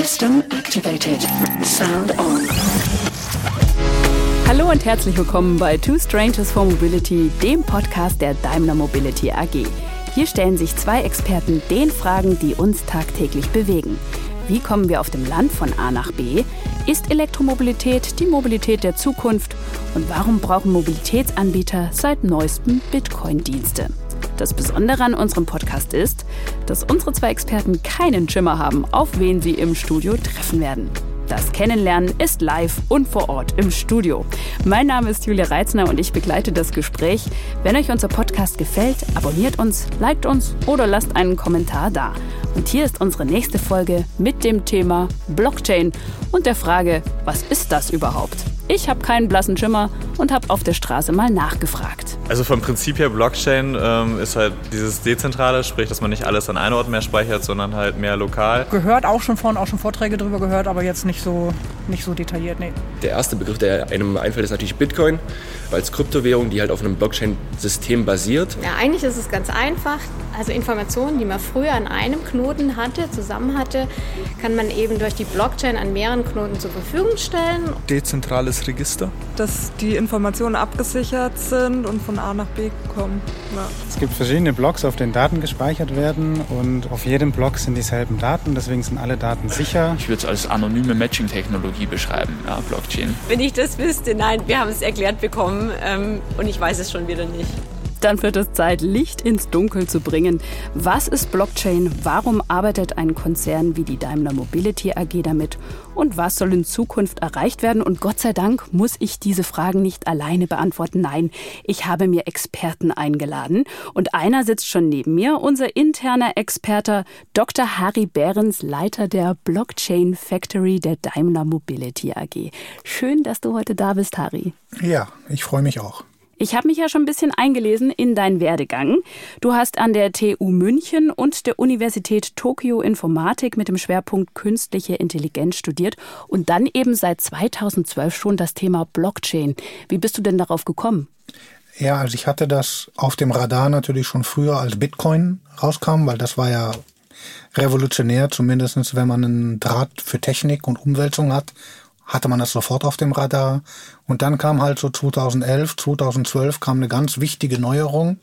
System activated. Sound on. Hallo und herzlich willkommen bei Two Strangers for Mobility, dem Podcast der Daimler Mobility AG. Hier stellen sich zwei Experten den Fragen, die uns tagtäglich bewegen. Wie kommen wir auf dem Land von A nach B? Ist Elektromobilität die Mobilität der Zukunft? Und warum brauchen Mobilitätsanbieter seit neuestem Bitcoin-Dienste? Das Besondere an unserem Podcast ist, dass unsere zwei Experten keinen Schimmer haben, auf wen sie im Studio treffen werden. Das Kennenlernen ist live und vor Ort im Studio. Mein Name ist Julia Reitzner und ich begleite das Gespräch. Wenn euch unser Podcast gefällt, abonniert uns, liked uns oder lasst einen Kommentar da. Und hier ist unsere nächste Folge mit dem Thema Blockchain und der Frage, was ist das überhaupt? Ich habe keinen blassen Schimmer und habe auf der Straße mal nachgefragt. Also vom Prinzip her Blockchain ähm, ist halt dieses Dezentrale, sprich, dass man nicht alles an einem Ort mehr speichert, sondern halt mehr lokal. Gehört auch schon von, auch schon Vorträge darüber gehört, aber jetzt nicht so, nicht so detailliert, nee. Der erste Begriff, der einem einfällt, ist natürlich Bitcoin, als Kryptowährung, die halt auf einem Blockchain-System basiert. Ja, eigentlich ist es ganz einfach. Also Informationen, die man früher an einem Knoten hatte, zusammen hatte, kann man eben durch die Blockchain an mehreren Knoten zur Verfügung stellen. Dezentrales Register. Dass die Informationen abgesichert sind und von A nach B kommen. Ja. Es gibt verschiedene Blocks, auf denen Daten gespeichert werden und auf jedem Block sind dieselben Daten, deswegen sind alle Daten sicher. Ich würde es als anonyme Matching-Technologie beschreiben, ja, Blockchain. Wenn ich das wüsste, nein, wir haben es erklärt bekommen ähm, und ich weiß es schon wieder nicht. Dann wird es Zeit, Licht ins Dunkel zu bringen. Was ist Blockchain? Warum arbeitet ein Konzern wie die Daimler Mobility AG damit? Und was soll in Zukunft erreicht werden? Und Gott sei Dank muss ich diese Fragen nicht alleine beantworten. Nein, ich habe mir Experten eingeladen. Und einer sitzt schon neben mir, unser interner Experte Dr. Harry Behrens, Leiter der Blockchain Factory der Daimler Mobility AG. Schön, dass du heute da bist, Harry. Ja, ich freue mich auch. Ich habe mich ja schon ein bisschen eingelesen in deinen Werdegang. Du hast an der TU München und der Universität Tokio Informatik mit dem Schwerpunkt künstliche Intelligenz studiert und dann eben seit 2012 schon das Thema Blockchain. Wie bist du denn darauf gekommen? Ja, also ich hatte das auf dem Radar natürlich schon früher, als Bitcoin rauskam, weil das war ja revolutionär, zumindest wenn man einen Draht für Technik und Umwälzung hat hatte man das sofort auf dem Radar. Und dann kam halt so 2011, 2012 kam eine ganz wichtige Neuerung.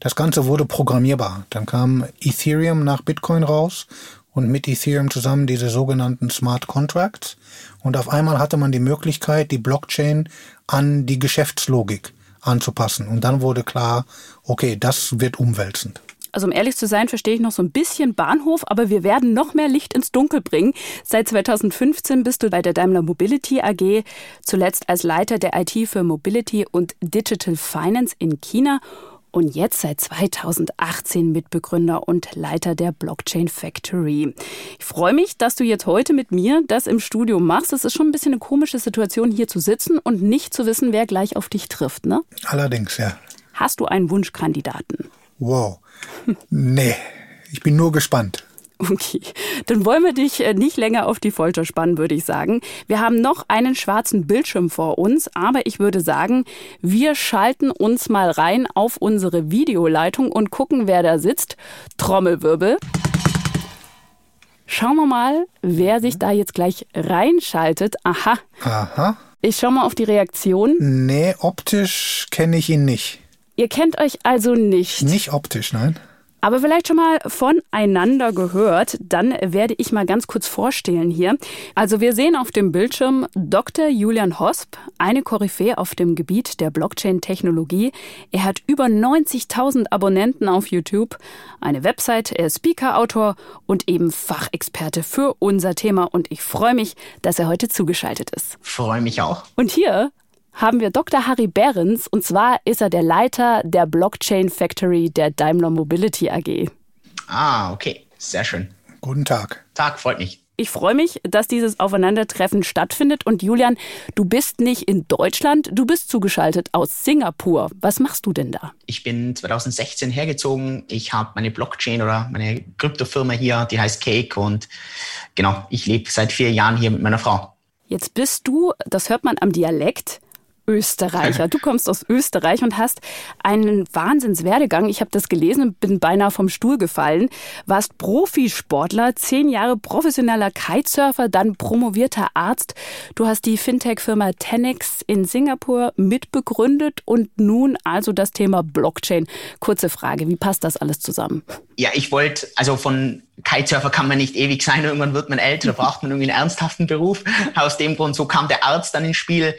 Das Ganze wurde programmierbar. Dann kam Ethereum nach Bitcoin raus und mit Ethereum zusammen diese sogenannten Smart Contracts. Und auf einmal hatte man die Möglichkeit, die Blockchain an die Geschäftslogik anzupassen. Und dann wurde klar, okay, das wird umwälzend. Also um ehrlich zu sein, verstehe ich noch so ein bisschen Bahnhof, aber wir werden noch mehr Licht ins Dunkel bringen. Seit 2015 bist du bei der Daimler Mobility AG, zuletzt als Leiter der IT für Mobility und Digital Finance in China und jetzt seit 2018 Mitbegründer und Leiter der Blockchain Factory. Ich freue mich, dass du jetzt heute mit mir das im Studio machst. Es ist schon ein bisschen eine komische Situation, hier zu sitzen und nicht zu wissen, wer gleich auf dich trifft, ne? Allerdings, ja. Hast du einen Wunschkandidaten? Wow. Nee, ich bin nur gespannt. Okay, dann wollen wir dich äh, nicht länger auf die Folter spannen, würde ich sagen. Wir haben noch einen schwarzen Bildschirm vor uns, aber ich würde sagen, wir schalten uns mal rein auf unsere Videoleitung und gucken, wer da sitzt. Trommelwirbel. Schauen wir mal, wer sich da jetzt gleich reinschaltet. Aha. Aha. Ich schau mal auf die Reaktion. Nee, optisch kenne ich ihn nicht. Ihr kennt euch also nicht. Nicht optisch, nein. Aber vielleicht schon mal voneinander gehört, dann werde ich mal ganz kurz vorstellen hier. Also wir sehen auf dem Bildschirm Dr. Julian Hosp, eine Koryphäe auf dem Gebiet der Blockchain-Technologie. Er hat über 90.000 Abonnenten auf YouTube, eine Website, er ist Speaker-Autor und eben Fachexperte für unser Thema. Und ich freue mich, dass er heute zugeschaltet ist. Freue mich auch. Und hier haben wir Dr. Harry Behrens und zwar ist er der Leiter der Blockchain Factory der Daimler Mobility AG. Ah, okay, sehr schön. Guten Tag. Tag, freut mich. Ich freue mich, dass dieses Aufeinandertreffen stattfindet. Und Julian, du bist nicht in Deutschland, du bist zugeschaltet aus Singapur. Was machst du denn da? Ich bin 2016 hergezogen. Ich habe meine Blockchain oder meine Kryptofirma hier, die heißt Cake. Und genau, ich lebe seit vier Jahren hier mit meiner Frau. Jetzt bist du, das hört man am Dialekt, Österreicher. Du kommst aus Österreich und hast einen Wahnsinnswerdegang. Ich habe das gelesen und bin beinahe vom Stuhl gefallen. Warst Profisportler, zehn Jahre professioneller Kitesurfer, dann promovierter Arzt. Du hast die Fintech-Firma Tenex in Singapur mitbegründet und nun also das Thema Blockchain. Kurze Frage, wie passt das alles zusammen? Ja, ich wollte, also von Kitesurfer kann man nicht ewig sein, irgendwann wird man älter, braucht man irgendwie einen ernsthaften Beruf. Aus dem Grund, so kam der Arzt dann ins Spiel.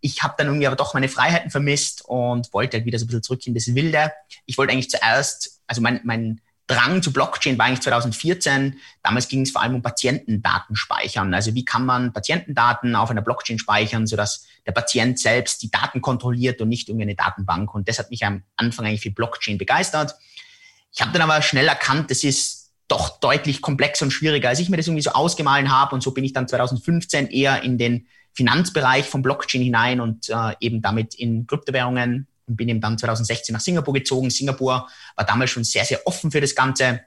Ich habe dann irgendwie aber doch meine Freiheiten vermisst und wollte halt wieder so ein bisschen zurück in das Wilde. Ich wollte eigentlich zuerst, also mein, mein Drang zu Blockchain war eigentlich 2014. Damals ging es vor allem um Patientendaten speichern. Also wie kann man Patientendaten auf einer Blockchain speichern, sodass der Patient selbst die Daten kontrolliert und nicht irgendeine Datenbank. Und das hat mich am Anfang eigentlich für Blockchain begeistert. Ich habe dann aber schnell erkannt, das ist doch deutlich komplexer und schwieriger, als ich mir das irgendwie so ausgemahlen habe. Und so bin ich dann 2015 eher in den Finanzbereich von Blockchain hinein und äh, eben damit in Kryptowährungen und bin eben dann 2016 nach Singapur gezogen. Singapur war damals schon sehr, sehr offen für das Ganze.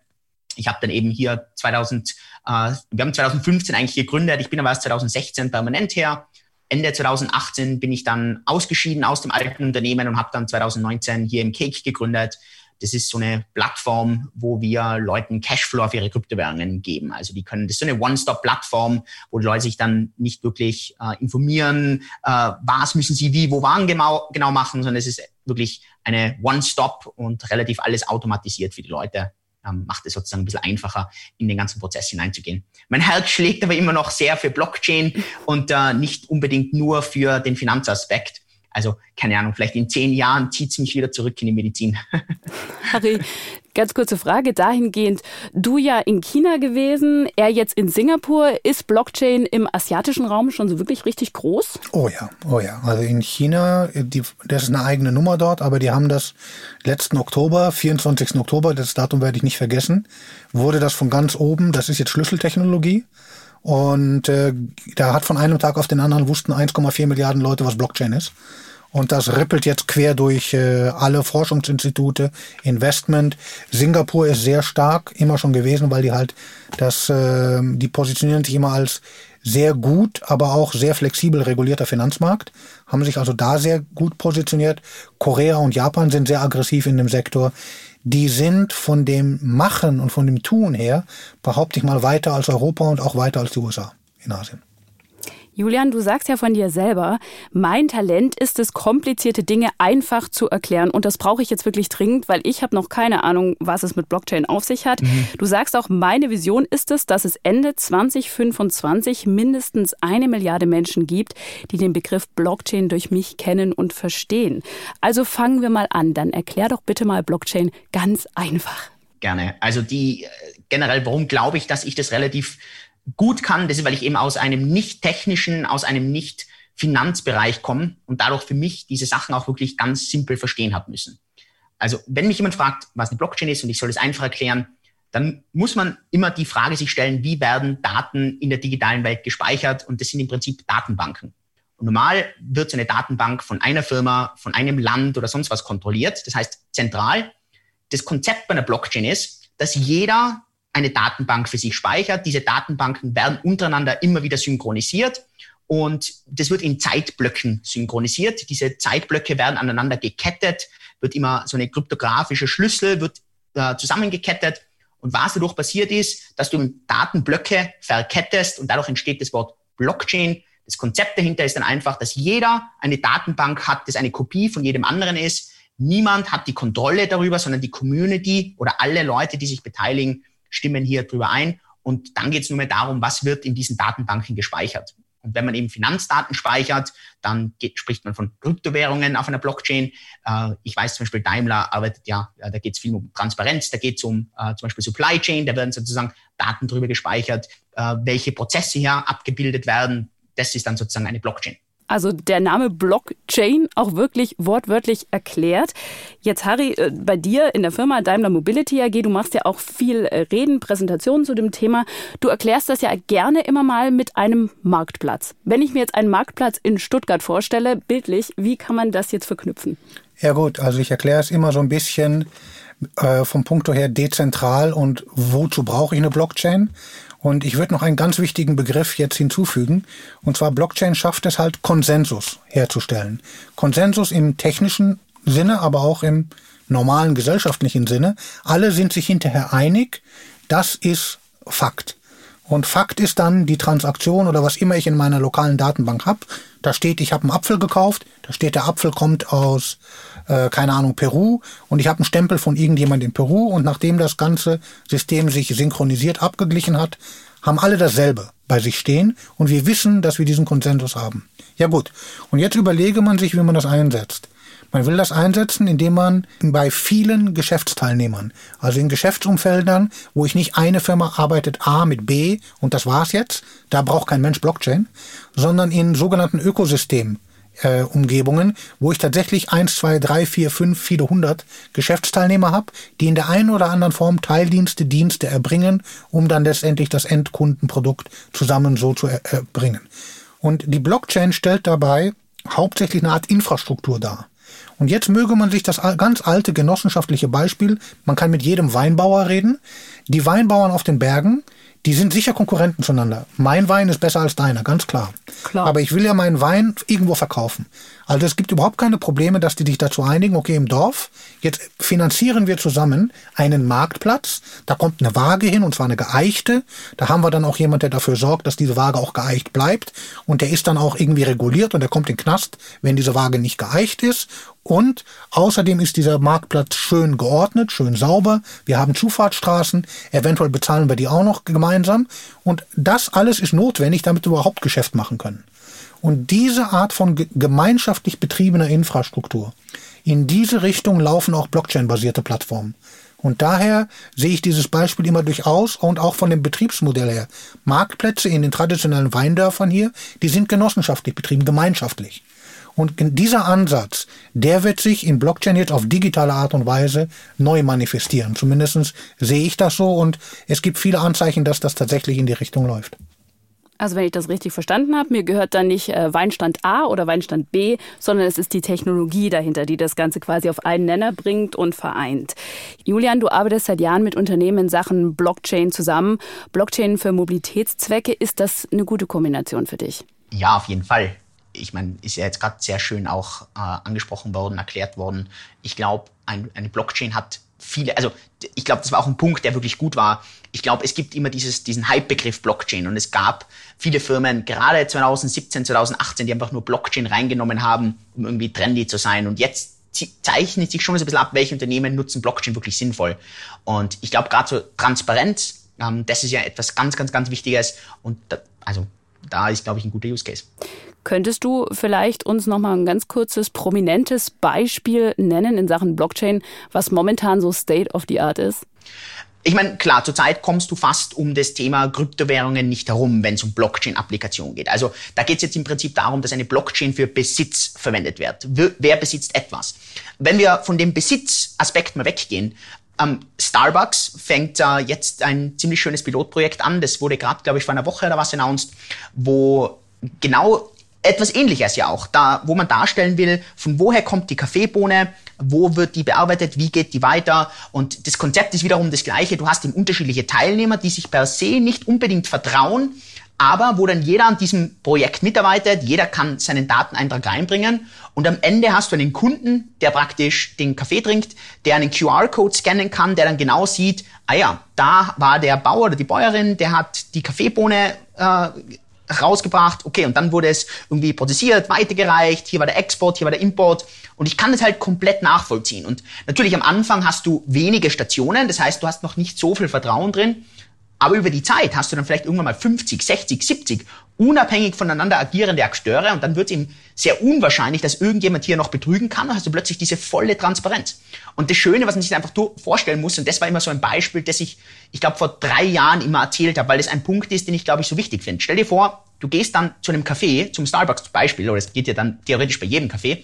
Ich habe dann eben hier 2000, äh, wir haben 2015 eigentlich gegründet. Ich bin aber erst 2016 permanent her. Ende 2018 bin ich dann ausgeschieden aus dem alten Unternehmen und habe dann 2019 hier im Cake gegründet. Das ist so eine Plattform, wo wir Leuten Cashflow auf ihre Kryptowährungen geben. Also die können, das ist so eine One-Stop-Plattform, wo die Leute sich dann nicht wirklich äh, informieren, äh, was müssen sie wie, wo wann genau, genau machen, sondern es ist wirklich eine One-Stop und relativ alles automatisiert für die Leute. Ähm, macht es sozusagen ein bisschen einfacher, in den ganzen Prozess hineinzugehen. Mein Herz schlägt aber immer noch sehr für Blockchain und äh, nicht unbedingt nur für den Finanzaspekt. Also, keine Ahnung, vielleicht in zehn Jahren zieht es mich wieder zurück in die Medizin. Harry, ganz kurze Frage dahingehend. Du ja in China gewesen, er jetzt in Singapur. Ist Blockchain im asiatischen Raum schon so wirklich richtig groß? Oh ja, oh ja. Also in China, die, das ist eine eigene Nummer dort, aber die haben das letzten Oktober, 24. Oktober, das Datum werde ich nicht vergessen, wurde das von ganz oben, das ist jetzt Schlüsseltechnologie. Und äh, da hat von einem Tag auf den anderen wussten 1,4 Milliarden Leute, was Blockchain ist. Und das rippelt jetzt quer durch äh, alle Forschungsinstitute, Investment. Singapur ist sehr stark, immer schon gewesen, weil die halt das, äh, die positionieren sich immer als sehr gut, aber auch sehr flexibel regulierter Finanzmarkt, haben sich also da sehr gut positioniert. Korea und Japan sind sehr aggressiv in dem Sektor die sind von dem Machen und von dem Tun her, behaupte ich mal, weiter als Europa und auch weiter als die USA in Asien. Julian, du sagst ja von dir selber, mein Talent ist es, komplizierte Dinge einfach zu erklären. Und das brauche ich jetzt wirklich dringend, weil ich habe noch keine Ahnung, was es mit Blockchain auf sich hat. Mhm. Du sagst auch, meine Vision ist es, dass es Ende 2025 mindestens eine Milliarde Menschen gibt, die den Begriff Blockchain durch mich kennen und verstehen. Also fangen wir mal an. Dann erklär doch bitte mal Blockchain ganz einfach. Gerne. Also die äh, generell, warum glaube ich, dass ich das relativ gut kann. Das ist, weil ich eben aus einem nicht technischen, aus einem nicht Finanzbereich komme und dadurch für mich diese Sachen auch wirklich ganz simpel verstehen habe müssen. Also wenn mich jemand fragt, was eine Blockchain ist und ich soll es einfach erklären, dann muss man immer die Frage sich stellen, wie werden Daten in der digitalen Welt gespeichert? Und das sind im Prinzip Datenbanken. Und normal wird so eine Datenbank von einer Firma, von einem Land oder sonst was kontrolliert. Das heißt zentral. Das Konzept bei einer Blockchain ist, dass jeder eine Datenbank für sich speichert. Diese Datenbanken werden untereinander immer wieder synchronisiert und das wird in Zeitblöcken synchronisiert. Diese Zeitblöcke werden aneinander gekettet, wird immer so eine kryptografische Schlüssel wird äh, zusammengekettet. Und was dadurch passiert ist, dass du Datenblöcke verkettest und dadurch entsteht das Wort Blockchain. Das Konzept dahinter ist dann einfach, dass jeder eine Datenbank hat, das eine Kopie von jedem anderen ist. Niemand hat die Kontrolle darüber, sondern die Community oder alle Leute, die sich beteiligen, stimmen hier drüber ein. Und dann geht es nur mehr darum, was wird in diesen Datenbanken gespeichert. Und wenn man eben Finanzdaten speichert, dann geht, spricht man von Kryptowährungen auf einer Blockchain. Äh, ich weiß zum Beispiel, Daimler arbeitet ja, da geht es viel um Transparenz, da geht es um äh, zum Beispiel Supply Chain, da werden sozusagen Daten drüber gespeichert, äh, welche Prozesse hier abgebildet werden. Das ist dann sozusagen eine Blockchain. Also der Name Blockchain auch wirklich wortwörtlich erklärt. Jetzt Harry, äh, bei dir in der Firma Daimler Mobility AG, du machst ja auch viel äh, Reden, Präsentationen zu dem Thema. Du erklärst das ja gerne immer mal mit einem Marktplatz. Wenn ich mir jetzt einen Marktplatz in Stuttgart vorstelle, bildlich, wie kann man das jetzt verknüpfen? Ja gut, also ich erkläre es immer so ein bisschen äh, vom Punkt her dezentral und wozu brauche ich eine Blockchain? Und ich würde noch einen ganz wichtigen Begriff jetzt hinzufügen. Und zwar Blockchain schafft es halt, Konsensus herzustellen. Konsensus im technischen Sinne, aber auch im normalen gesellschaftlichen Sinne. Alle sind sich hinterher einig. Das ist Fakt. Und Fakt ist dann die Transaktion oder was immer ich in meiner lokalen Datenbank habe. Da steht, ich habe einen Apfel gekauft. Da steht, der Apfel kommt aus, äh, keine Ahnung, Peru. Und ich habe einen Stempel von irgendjemand in Peru. Und nachdem das ganze System sich synchronisiert abgeglichen hat, haben alle dasselbe bei sich stehen. Und wir wissen, dass wir diesen Konsensus haben. Ja gut. Und jetzt überlege man sich, wie man das einsetzt. Man will das einsetzen, indem man bei vielen Geschäftsteilnehmern, also in Geschäftsumfeldern, wo ich nicht eine Firma arbeitet A mit B und das war's jetzt, da braucht kein Mensch Blockchain, sondern in sogenannten Ökosystemen. Äh, Umgebungen, wo ich tatsächlich eins, zwei, drei, vier, fünf, viele hundert Geschäftsteilnehmer habe, die in der einen oder anderen Form Teildienste, Dienste erbringen, um dann letztendlich das Endkundenprodukt zusammen so zu erbringen. Und die Blockchain stellt dabei hauptsächlich eine Art Infrastruktur dar. Und jetzt möge man sich das ganz alte genossenschaftliche Beispiel, man kann mit jedem Weinbauer reden, die Weinbauern auf den Bergen, die sind sicher Konkurrenten zueinander. Mein Wein ist besser als deiner, ganz klar. klar. Aber ich will ja meinen Wein irgendwo verkaufen. Also es gibt überhaupt keine Probleme, dass die sich dazu einigen, okay, im Dorf, jetzt finanzieren wir zusammen einen Marktplatz, da kommt eine Waage hin, und zwar eine geeichte. Da haben wir dann auch jemand, der dafür sorgt, dass diese Waage auch geeicht bleibt. Und der ist dann auch irgendwie reguliert und der kommt in den Knast, wenn diese Waage nicht geeicht ist. Und außerdem ist dieser Marktplatz schön geordnet, schön sauber. Wir haben Zufahrtsstraßen, eventuell bezahlen wir die auch noch gemeinsam. Und das alles ist notwendig, damit wir überhaupt Geschäft machen können. Und diese Art von gemeinschaftlich betriebener Infrastruktur, in diese Richtung laufen auch Blockchain-basierte Plattformen. Und daher sehe ich dieses Beispiel immer durchaus und auch von dem Betriebsmodell her. Marktplätze in den traditionellen Weindörfern hier, die sind genossenschaftlich betrieben, gemeinschaftlich. Und dieser Ansatz, der wird sich in Blockchain jetzt auf digitale Art und Weise neu manifestieren. Zumindest sehe ich das so und es gibt viele Anzeichen, dass das tatsächlich in die Richtung läuft. Also wenn ich das richtig verstanden habe, mir gehört dann nicht äh, Weinstand A oder Weinstand B, sondern es ist die Technologie dahinter, die das Ganze quasi auf einen Nenner bringt und vereint. Julian, du arbeitest seit Jahren mit Unternehmen in Sachen Blockchain zusammen. Blockchain für Mobilitätszwecke, ist das eine gute Kombination für dich? Ja, auf jeden Fall. Ich meine, ist ja jetzt gerade sehr schön auch äh, angesprochen worden, erklärt worden. Ich glaube, ein, eine Blockchain hat viele, also ich glaube, das war auch ein Punkt, der wirklich gut war. Ich glaube, es gibt immer dieses, diesen Hype-Begriff Blockchain und es gab viele Firmen, gerade 2017, 2018, die einfach nur Blockchain reingenommen haben, um irgendwie trendy zu sein. Und jetzt zeichnet sich schon so ein bisschen ab, welche Unternehmen nutzen Blockchain wirklich sinnvoll. Und ich glaube, gerade so Transparenz, ähm, das ist ja etwas ganz, ganz, ganz Wichtiges. Und da, also da ist, glaube ich, ein guter Use Case. Könntest du vielleicht uns noch mal ein ganz kurzes prominentes Beispiel nennen in Sachen Blockchain, was momentan so State of the Art ist? Ich meine, klar, zurzeit kommst du fast um das Thema Kryptowährungen nicht herum, wenn es um Blockchain-Applikationen geht. Also da geht es jetzt im Prinzip darum, dass eine Blockchain für Besitz verwendet wird. Wer besitzt etwas? Wenn wir von dem Besitzaspekt mal weggehen, ähm, Starbucks fängt äh, jetzt ein ziemlich schönes Pilotprojekt an. Das wurde gerade, glaube ich, vor einer Woche oder was announced, wo genau etwas ähnliches ja auch, da, wo man darstellen will, von woher kommt die Kaffeebohne, wo wird die bearbeitet, wie geht die weiter. Und das Konzept ist wiederum das gleiche. Du hast eben unterschiedliche Teilnehmer, die sich per se nicht unbedingt vertrauen, aber wo dann jeder an diesem Projekt mitarbeitet, jeder kann seinen Dateneintrag reinbringen und am Ende hast du einen Kunden, der praktisch den Kaffee trinkt, der einen QR-Code scannen kann, der dann genau sieht, ah ja, da war der Bauer oder die Bäuerin, der hat die Kaffeebohne äh, rausgebracht, okay, und dann wurde es irgendwie prozessiert, weitergereicht, hier war der Export, hier war der Import. Und ich kann das halt komplett nachvollziehen. Und natürlich am Anfang hast du wenige Stationen, das heißt, du hast noch nicht so viel Vertrauen drin, aber über die Zeit hast du dann vielleicht irgendwann mal 50, 60, 70 unabhängig voneinander agierende Akteure und dann wird es eben sehr unwahrscheinlich, dass irgendjemand hier noch betrügen kann, dann hast du plötzlich diese volle Transparenz. Und das Schöne, was man sich einfach vorstellen muss, und das war immer so ein Beispiel, das ich, ich glaube, vor drei Jahren immer erzählt habe, weil das ein Punkt ist, den ich, glaube ich, so wichtig finde. Stell dir vor, du gehst dann zu einem Café, zum Starbucks zum Beispiel, oder es geht ja dann theoretisch bei jedem Café,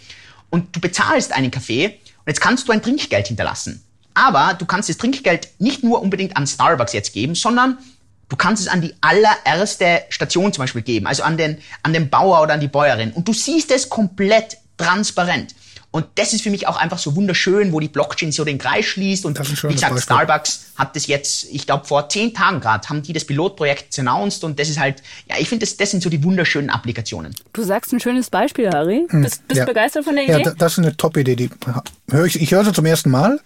und du bezahlst einen Kaffee und jetzt kannst du ein Trinkgeld hinterlassen. Aber du kannst das Trinkgeld nicht nur unbedingt an Starbucks jetzt geben, sondern du kannst es an die allererste Station zum Beispiel geben, also an den, an den Bauer oder an die Bäuerin. Und du siehst es komplett transparent. Und das ist für mich auch einfach so wunderschön, wo die Blockchain so den Kreis schließt. Und wie gesagt, Beispiel. Starbucks hat das jetzt, ich glaube, vor zehn Tagen gerade, haben die das Pilotprojekt announced. Und das ist halt, ja, ich finde, das, das sind so die wunderschönen Applikationen. Du sagst ein schönes Beispiel, Harry. Hm, bist, bist ja. begeistert von der Idee? Ja, das ist eine Top-Idee. Die höre ich, ich höre sie zum ersten Mal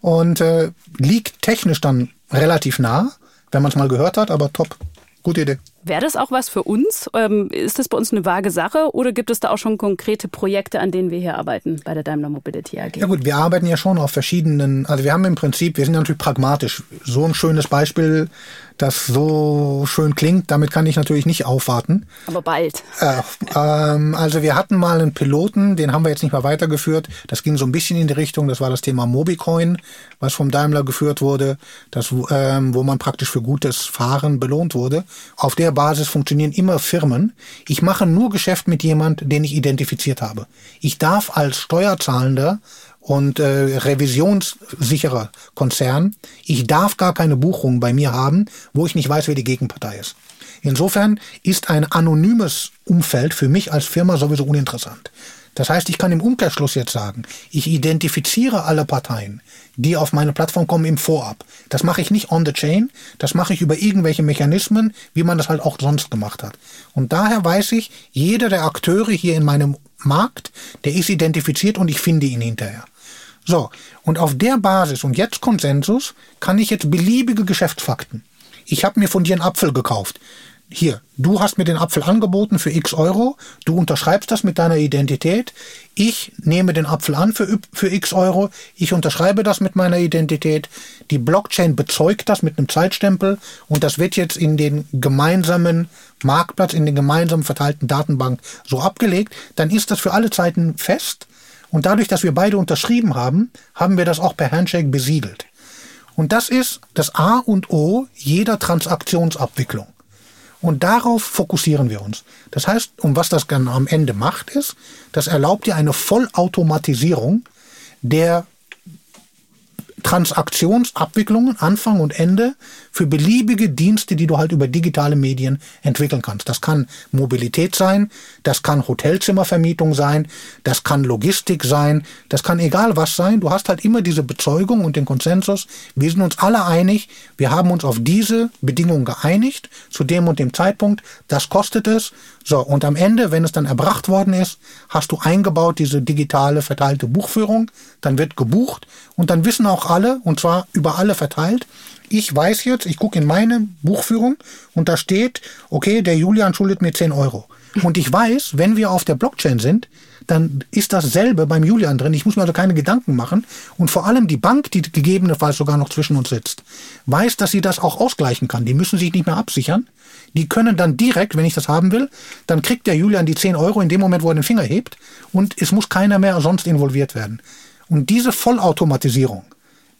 und äh, liegt technisch dann relativ nah, wenn man es mal gehört hat, aber top. Gute Idee. Wäre das auch was für uns? Ähm, ist das bei uns eine vage Sache oder gibt es da auch schon konkrete Projekte, an denen wir hier arbeiten bei der Daimler Mobility AG? Ja gut, wir arbeiten ja schon auf verschiedenen, also wir haben im Prinzip, wir sind natürlich pragmatisch. So ein schönes Beispiel das so schön klingt, damit kann ich natürlich nicht aufwarten. Aber bald. Äh, ähm, also wir hatten mal einen Piloten, den haben wir jetzt nicht mehr weitergeführt. Das ging so ein bisschen in die Richtung, das war das Thema Mobicoin, was vom Daimler geführt wurde, das, ähm, wo man praktisch für gutes Fahren belohnt wurde. Auf der Basis funktionieren immer Firmen. Ich mache nur Geschäft mit jemand, den ich identifiziert habe. Ich darf als Steuerzahlender und äh, revisionssicherer Konzern. Ich darf gar keine Buchung bei mir haben, wo ich nicht weiß, wer die Gegenpartei ist. Insofern ist ein anonymes Umfeld für mich als Firma sowieso uninteressant. Das heißt, ich kann im Umkehrschluss jetzt sagen, ich identifiziere alle Parteien, die auf meine Plattform kommen im Vorab. Das mache ich nicht on the chain, das mache ich über irgendwelche Mechanismen, wie man das halt auch sonst gemacht hat. Und daher weiß ich, jeder der Akteure hier in meinem Markt, der ist identifiziert und ich finde ihn hinterher. So, und auf der Basis und jetzt Konsensus kann ich jetzt beliebige Geschäftsfakten. Ich habe mir von dir einen Apfel gekauft. Hier, du hast mir den Apfel angeboten für x Euro, du unterschreibst das mit deiner Identität, ich nehme den Apfel an für, für x Euro, ich unterschreibe das mit meiner Identität, die Blockchain bezeugt das mit einem Zeitstempel. Und das wird jetzt in den gemeinsamen Marktplatz, in den gemeinsam verteilten Datenbank so abgelegt, dann ist das für alle Zeiten fest. Und dadurch, dass wir beide unterschrieben haben, haben wir das auch per Handshake besiegelt. Und das ist das A und O jeder Transaktionsabwicklung. Und darauf fokussieren wir uns. Das heißt, um was das dann am Ende macht, ist, das erlaubt dir eine Vollautomatisierung der Transaktionsabwicklungen, Anfang und Ende, für beliebige Dienste, die du halt über digitale Medien entwickeln kannst. Das kann Mobilität sein, das kann Hotelzimmervermietung sein, das kann Logistik sein, das kann egal was sein. Du hast halt immer diese Bezeugung und den Konsensus. Wir sind uns alle einig, wir haben uns auf diese Bedingungen geeinigt, zu dem und dem Zeitpunkt. Das kostet es. So, und am Ende, wenn es dann erbracht worden ist, hast du eingebaut diese digitale verteilte Buchführung, dann wird gebucht und dann wissen auch alle, und zwar über alle verteilt, ich weiß jetzt, ich gucke in meine Buchführung und da steht, okay, der Julian schuldet mir 10 Euro. Und ich weiß, wenn wir auf der Blockchain sind, dann ist dasselbe beim Julian drin. Ich muss mir also keine Gedanken machen. Und vor allem die Bank, die gegebenenfalls sogar noch zwischen uns sitzt, weiß, dass sie das auch ausgleichen kann. Die müssen sich nicht mehr absichern. Die können dann direkt, wenn ich das haben will, dann kriegt der Julian die 10 Euro in dem Moment, wo er den Finger hebt. Und es muss keiner mehr sonst involviert werden. Und diese Vollautomatisierung,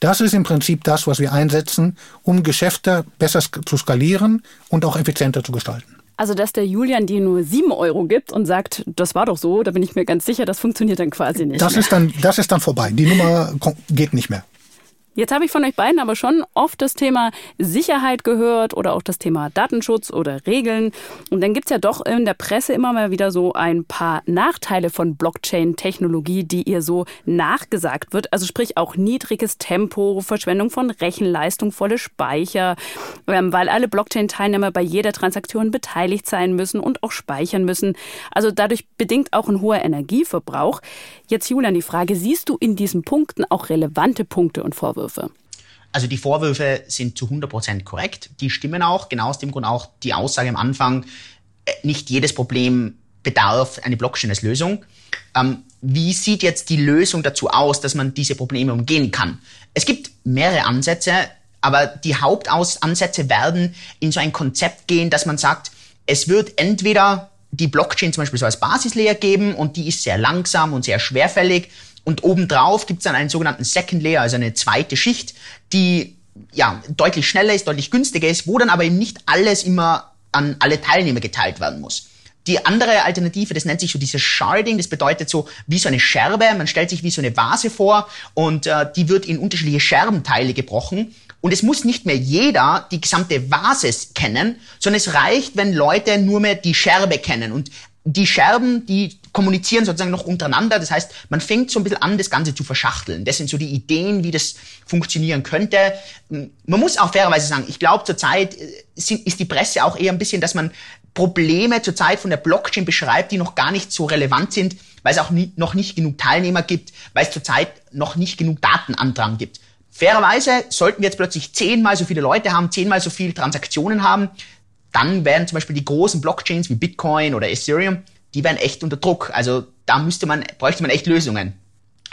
das ist im Prinzip das, was wir einsetzen, um Geschäfte besser zu skalieren und auch effizienter zu gestalten. Also, dass der Julian dir nur sieben Euro gibt und sagt, das war doch so, da bin ich mir ganz sicher, das funktioniert dann quasi nicht. Das ist dann, das ist dann vorbei. Die Nummer geht nicht mehr. Jetzt habe ich von euch beiden aber schon oft das Thema Sicherheit gehört oder auch das Thema Datenschutz oder Regeln. Und dann gibt es ja doch in der Presse immer mal wieder so ein paar Nachteile von Blockchain-Technologie, die ihr so nachgesagt wird. Also sprich auch niedriges Tempo, Verschwendung von Rechenleistung, volle Speicher, ähm, weil alle Blockchain-Teilnehmer bei jeder Transaktion beteiligt sein müssen und auch speichern müssen. Also dadurch bedingt auch ein hoher Energieverbrauch. Jetzt Julian die Frage, siehst du in diesen Punkten auch relevante Punkte und Vorwürfe? Vorwürfe? Also die Vorwürfe sind zu 100% korrekt. Die stimmen auch. Genau aus dem Grund auch die Aussage am Anfang, äh, nicht jedes Problem bedarf eine Blockchain als Lösung. Ähm, wie sieht jetzt die Lösung dazu aus, dass man diese Probleme umgehen kann? Es gibt mehrere Ansätze, aber die Hauptansätze werden in so ein Konzept gehen, dass man sagt, es wird entweder die Blockchain zum Beispiel so als Basislayer geben und die ist sehr langsam und sehr schwerfällig und obendrauf gibt es dann einen sogenannten Second Layer, also eine zweite Schicht, die ja deutlich schneller ist, deutlich günstiger ist, wo dann aber eben nicht alles immer an alle Teilnehmer geteilt werden muss. Die andere Alternative, das nennt sich so dieses Sharding, das bedeutet so wie so eine Scherbe, man stellt sich wie so eine Vase vor und äh, die wird in unterschiedliche Scherbenteile gebrochen und es muss nicht mehr jeder die gesamte Vase kennen, sondern es reicht, wenn Leute nur mehr die Scherbe kennen und die Scherben, die kommunizieren sozusagen noch untereinander. Das heißt, man fängt so ein bisschen an, das Ganze zu verschachteln. Das sind so die Ideen, wie das funktionieren könnte. Man muss auch fairerweise sagen, ich glaube, zurzeit äh, ist die Presse auch eher ein bisschen, dass man Probleme zurzeit von der Blockchain beschreibt, die noch gar nicht so relevant sind, weil es auch nie, noch nicht genug Teilnehmer gibt, weil es zurzeit noch nicht genug Datenandrang gibt. Fairerweise sollten wir jetzt plötzlich zehnmal so viele Leute haben, zehnmal so viele Transaktionen haben, dann werden zum Beispiel die großen Blockchains wie Bitcoin oder Ethereum die wären echt unter Druck. Also da müsste man, bräuchte man echt Lösungen.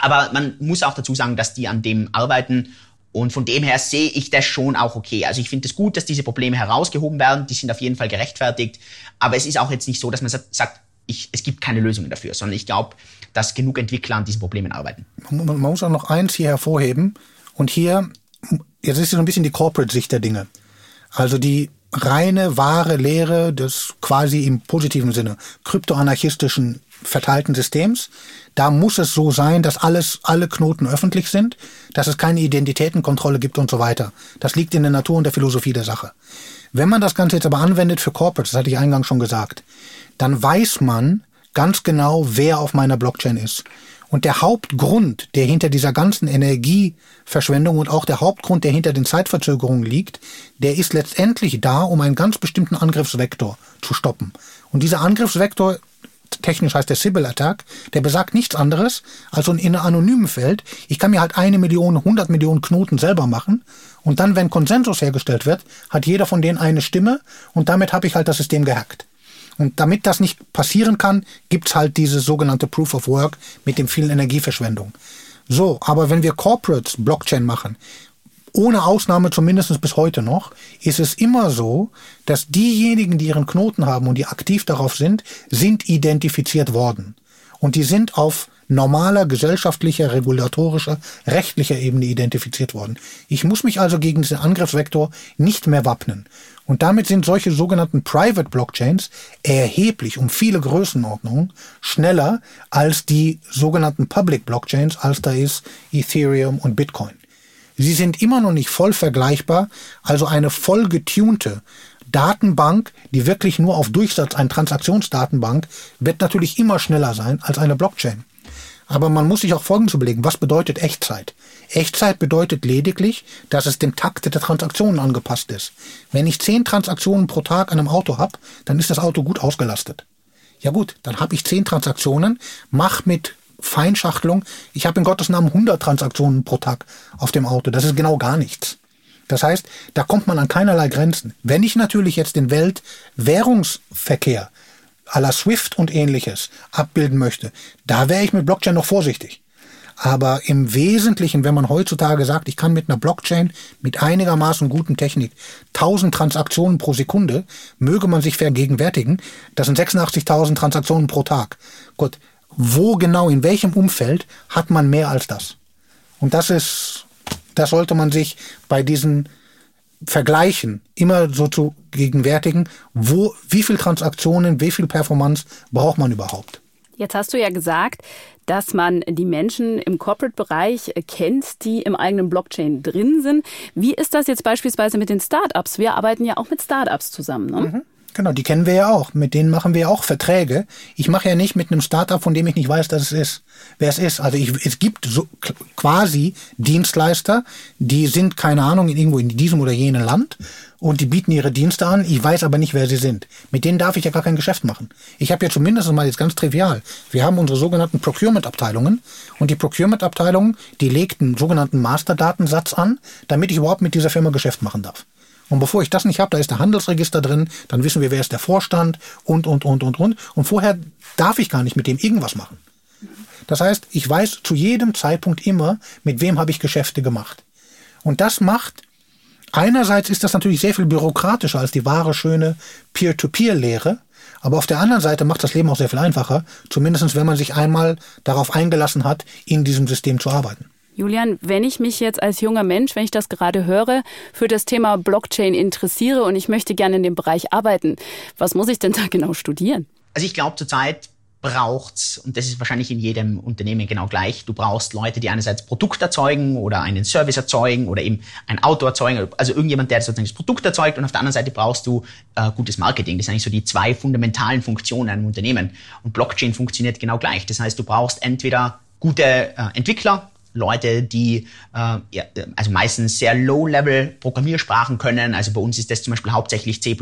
Aber man muss auch dazu sagen, dass die an dem arbeiten. Und von dem her sehe ich das schon auch okay. Also ich finde es gut, dass diese Probleme herausgehoben werden. Die sind auf jeden Fall gerechtfertigt. Aber es ist auch jetzt nicht so, dass man sagt, ich, es gibt keine Lösungen dafür, sondern ich glaube, dass genug Entwickler an diesen Problemen arbeiten. Man muss auch noch eins hier hervorheben. Und hier, jetzt ist so ein bisschen die Corporate-Sicht der Dinge. Also die reine, wahre Lehre des quasi im positiven Sinne kryptoanarchistischen verteilten Systems. Da muss es so sein, dass alles, alle Knoten öffentlich sind, dass es keine Identitätenkontrolle gibt und so weiter. Das liegt in der Natur und der Philosophie der Sache. Wenn man das Ganze jetzt aber anwendet für Corporates, das hatte ich eingangs schon gesagt, dann weiß man ganz genau, wer auf meiner Blockchain ist. Und der Hauptgrund, der hinter dieser ganzen Energieverschwendung und auch der Hauptgrund, der hinter den Zeitverzögerungen liegt, der ist letztendlich da, um einen ganz bestimmten Angriffsvektor zu stoppen. Und dieser Angriffsvektor, technisch heißt der Sybil Attack, der besagt nichts anderes als in einem anonymen Feld. Ich kann mir halt eine Million, hundert Millionen Knoten selber machen und dann, wenn Konsensus hergestellt wird, hat jeder von denen eine Stimme und damit habe ich halt das System gehackt. Und damit das nicht passieren kann, gibt's halt diese sogenannte Proof of Work mit dem vielen Energieverschwendung. So, aber wenn wir Corporates Blockchain machen, ohne Ausnahme zumindest bis heute noch, ist es immer so, dass diejenigen, die ihren Knoten haben und die aktiv darauf sind, sind identifiziert worden. Und die sind auf normaler gesellschaftlicher, regulatorischer, rechtlicher Ebene identifiziert worden. Ich muss mich also gegen diesen Angriffsvektor nicht mehr wappnen. Und damit sind solche sogenannten Private Blockchains erheblich um viele Größenordnungen schneller als die sogenannten Public Blockchains, als da ist Ethereum und Bitcoin. Sie sind immer noch nicht voll vergleichbar, also eine voll getunte Datenbank, die wirklich nur auf Durchsatz, eine Transaktionsdatenbank, wird natürlich immer schneller sein als eine Blockchain. Aber man muss sich auch Folgendes überlegen. Was bedeutet Echtzeit? Echtzeit bedeutet lediglich, dass es dem Takt der Transaktionen angepasst ist. Wenn ich zehn Transaktionen pro Tag an einem Auto habe, dann ist das Auto gut ausgelastet. Ja gut, dann habe ich zehn Transaktionen, mach mit Feinschachtelung, ich habe in Gottes Namen 100 Transaktionen pro Tag auf dem Auto. Das ist genau gar nichts. Das heißt, da kommt man an keinerlei Grenzen. Wenn ich natürlich jetzt den Weltwährungsverkehr à la Swift und ähnliches abbilden möchte, da wäre ich mit Blockchain noch vorsichtig. Aber im Wesentlichen, wenn man heutzutage sagt, ich kann mit einer Blockchain mit einigermaßen guten Technik 1000 Transaktionen pro Sekunde, möge man sich vergegenwärtigen, das sind 86.000 Transaktionen pro Tag. Gut, wo genau, in welchem Umfeld hat man mehr als das? Und das ist, das sollte man sich bei diesen Vergleichen immer so zu gegenwärtigen, wo, wie viel Transaktionen, wie viel Performance braucht man überhaupt? Jetzt hast du ja gesagt, dass man die Menschen im Corporate-Bereich kennt, die im eigenen Blockchain drin sind. Wie ist das jetzt beispielsweise mit den Startups? Wir arbeiten ja auch mit Startups zusammen. Ne? Mhm. Genau, die kennen wir ja auch. Mit denen machen wir auch Verträge. Ich mache ja nicht mit einem Startup, von dem ich nicht weiß, dass es ist, wer es ist. Also ich, es gibt so quasi Dienstleister, die sind, keine Ahnung, irgendwo in diesem oder jenem Land und die bieten ihre Dienste an. Ich weiß aber nicht, wer sie sind. Mit denen darf ich ja gar kein Geschäft machen. Ich habe ja zumindest mal jetzt ganz trivial. Wir haben unsere sogenannten Procurement-Abteilungen und die Procurement-Abteilungen, die legt einen sogenannten Masterdatensatz an, damit ich überhaupt mit dieser Firma Geschäft machen darf. Und bevor ich das nicht habe, da ist der Handelsregister drin, dann wissen wir, wer ist der Vorstand und, und, und, und, und. Und vorher darf ich gar nicht mit dem irgendwas machen. Das heißt, ich weiß zu jedem Zeitpunkt immer, mit wem habe ich Geschäfte gemacht. Und das macht, einerseits ist das natürlich sehr viel bürokratischer als die wahre, schöne Peer-to-Peer-Lehre. Aber auf der anderen Seite macht das Leben auch sehr viel einfacher, zumindest wenn man sich einmal darauf eingelassen hat, in diesem System zu arbeiten. Julian, wenn ich mich jetzt als junger Mensch, wenn ich das gerade höre, für das Thema Blockchain interessiere und ich möchte gerne in dem Bereich arbeiten, was muss ich denn da genau studieren? Also ich glaube zurzeit braucht's, und das ist wahrscheinlich in jedem Unternehmen genau gleich, du brauchst Leute, die einerseits Produkt erzeugen oder einen Service erzeugen oder eben ein Auto erzeugen, also irgendjemand, der sozusagen das Produkt erzeugt und auf der anderen Seite brauchst du äh, gutes Marketing. Das sind eigentlich so die zwei fundamentalen Funktionen einem Unternehmen. Und Blockchain funktioniert genau gleich. Das heißt, du brauchst entweder gute äh, Entwickler, Leute, die äh, ja, also meistens sehr Low-Level Programmiersprachen können. Also bei uns ist das zum Beispiel hauptsächlich C++.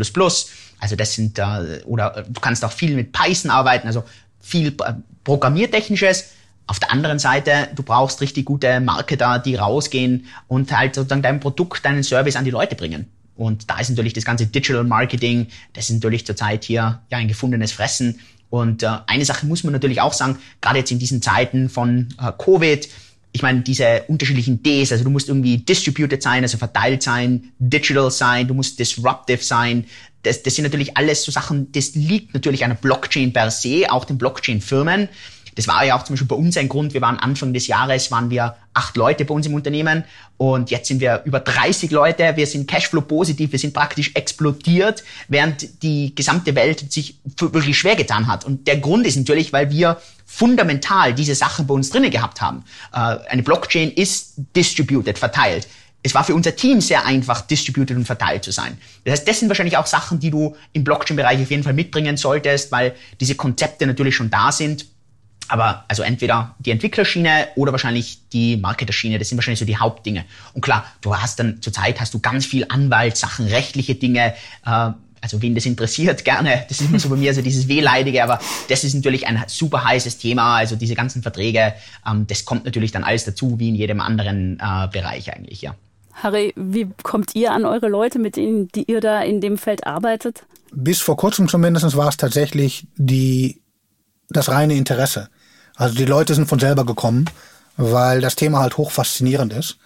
Also das sind äh, oder du kannst auch viel mit Python arbeiten. Also viel äh, Programmiertechnisches. Auf der anderen Seite, du brauchst richtig gute Marketer, die rausgehen und halt sozusagen dein Produkt, deinen Service an die Leute bringen. Und da ist natürlich das ganze Digital Marketing, das ist natürlich zurzeit hier ja ein gefundenes Fressen. Und äh, eine Sache muss man natürlich auch sagen, gerade jetzt in diesen Zeiten von äh, Covid, ich meine, diese unterschiedlichen Ds, also du musst irgendwie distributed sein, also verteilt sein, digital sein, du musst disruptive sein, das, das sind natürlich alles so Sachen, das liegt natürlich an der Blockchain per se, auch den Blockchain-Firmen. Das war ja auch zum Beispiel bei uns ein Grund. Wir waren Anfang des Jahres, waren wir acht Leute bei uns im Unternehmen und jetzt sind wir über 30 Leute. Wir sind Cashflow positiv, wir sind praktisch explodiert, während die gesamte Welt sich wirklich schwer getan hat. Und der Grund ist natürlich, weil wir fundamental diese Sachen bei uns drinnen gehabt haben. Äh, eine Blockchain ist distributed, verteilt es war für unser Team sehr einfach, distributed und verteilt zu sein. Das heißt, das sind wahrscheinlich auch Sachen, die du im Blockchain-Bereich auf jeden Fall mitbringen solltest, weil diese Konzepte natürlich schon da sind. Aber also entweder die Entwicklerschiene oder wahrscheinlich die Marketerschiene, das sind wahrscheinlich so die Hauptdinge. Und klar, du hast dann zurzeit hast du ganz viel Anwaltssachen, rechtliche Dinge, äh, also wen das interessiert, gerne. Das ist immer so bei mir so dieses Wehleidige, aber das ist natürlich ein super heißes Thema. Also diese ganzen Verträge, ähm, das kommt natürlich dann alles dazu, wie in jedem anderen äh, Bereich eigentlich, ja. Harry, wie kommt ihr an eure Leute, mit denen, die ihr da in dem Feld arbeitet? Bis vor kurzem zumindest war es tatsächlich die, das reine Interesse. Also die Leute sind von selber gekommen, weil das Thema halt hoch faszinierend ist.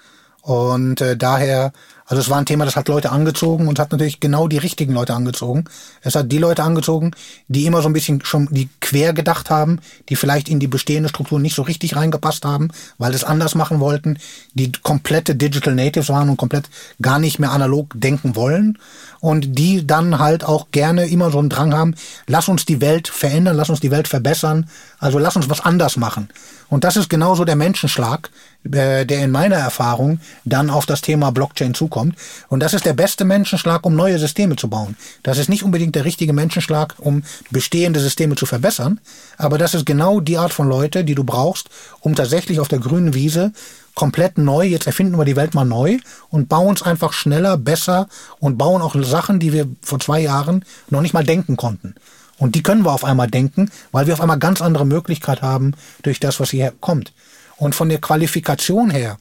Und äh, daher also es war ein Thema, das hat Leute angezogen und hat natürlich genau die richtigen Leute angezogen. Es hat die Leute angezogen, die immer so ein bisschen schon die quer gedacht haben, die vielleicht in die bestehende Struktur nicht so richtig reingepasst haben, weil es anders machen wollten, die komplette Digital Natives waren und komplett gar nicht mehr analog denken wollen und die dann halt auch gerne immer so einen Drang haben, lass uns die Welt verändern, lass uns die Welt verbessern, also lass uns was anders machen. Und das ist genauso der Menschenschlag, äh, der in meiner Erfahrung dann auf das Thema Blockchain zukommt. Und das ist der beste Menschenschlag, um neue Systeme zu bauen. Das ist nicht unbedingt der richtige Menschenschlag, um bestehende Systeme zu verbessern, aber das ist genau die Art von Leute, die du brauchst, um tatsächlich auf der grünen Wiese komplett neu, jetzt erfinden wir die Welt mal neu und bauen es einfach schneller, besser und bauen auch Sachen, die wir vor zwei Jahren noch nicht mal denken konnten. Und die können wir auf einmal denken, weil wir auf einmal ganz andere Möglichkeit haben durch das, was hierher kommt. Und von der Qualifikation her,